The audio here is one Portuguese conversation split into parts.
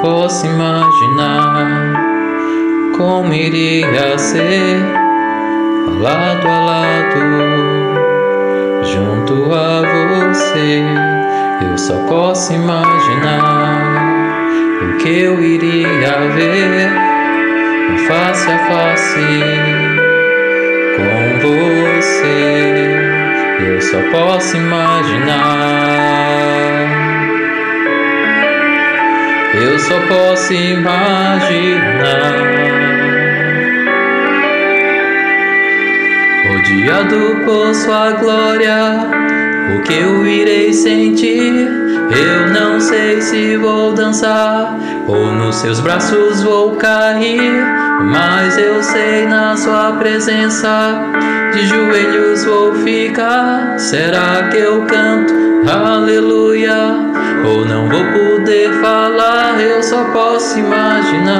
posso imaginar como iria ser lado a lado junto a você. Eu só posso imaginar o que eu iria ver face a face com você. Eu só posso imaginar. Eu só posso imaginar. Rodeado por sua glória, o que eu irei sentir? Eu não sei se vou dançar ou nos seus braços vou cair, mas eu sei na sua presença de joelhos vou ficar. Será que eu canto aleluia? Ou não vou poder falar? Eu só posso imaginar.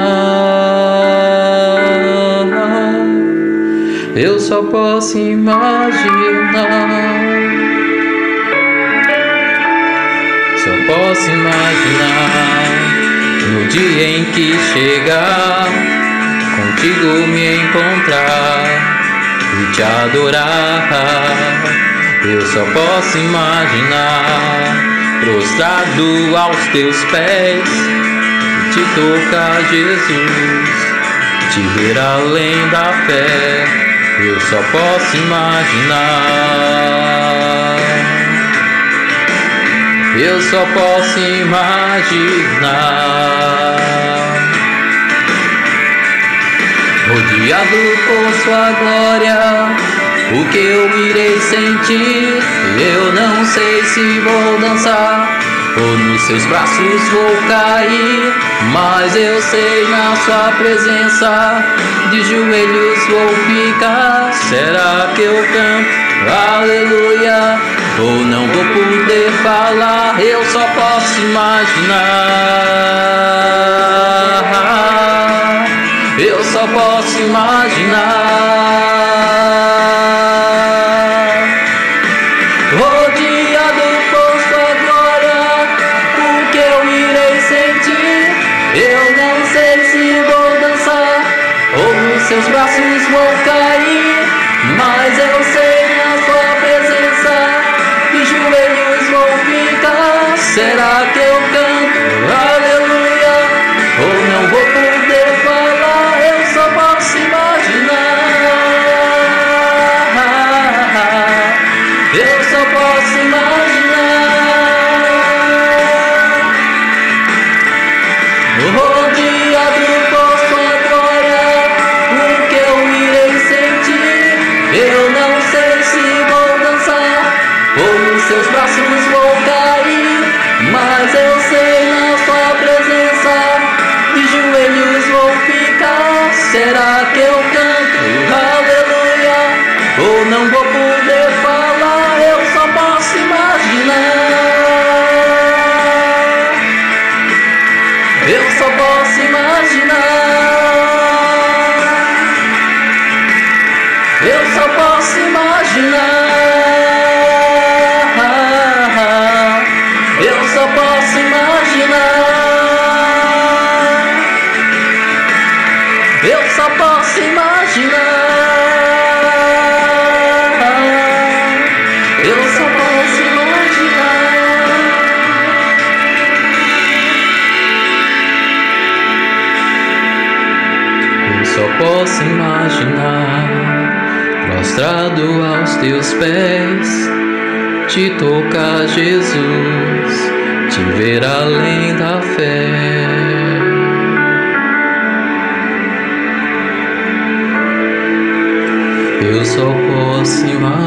Eu só posso imaginar. Só posso imaginar no dia em que chegar, contigo me encontrar e te adorar. Eu só posso imaginar, prostrado aos teus pés, te tocar, Jesus, te ver além da fé eu só posso imaginar. Eu só posso imaginar. Rodeado por sua glória, o que eu irei sentir? Eu não sei se vou dançar ou nos seus braços vou cair, mas eu sei na sua presença de joelhos vou ficar. Será que eu canto aleluia? Ou não vou poder falar? Eu só posso imaginar. Eu só posso imaginar. Rodeado por sua glória, o que eu irei sentir? Eu não sei se vou dançar ou nos seus braços vou cair, mas eu posso imaginar. Rodeado por sua glória, o que eu irei sentir? Eu não sei se vou dançar ou nos seus braços vou cair, mas eu posso imaginar. Eu só posso imaginar. Eu só posso imaginar. Eu só posso imaginar. Eu só só posso imaginar, prostrado aos teus pés, te tocar, Jesus, te ver além da fé. Eu só posso imaginar.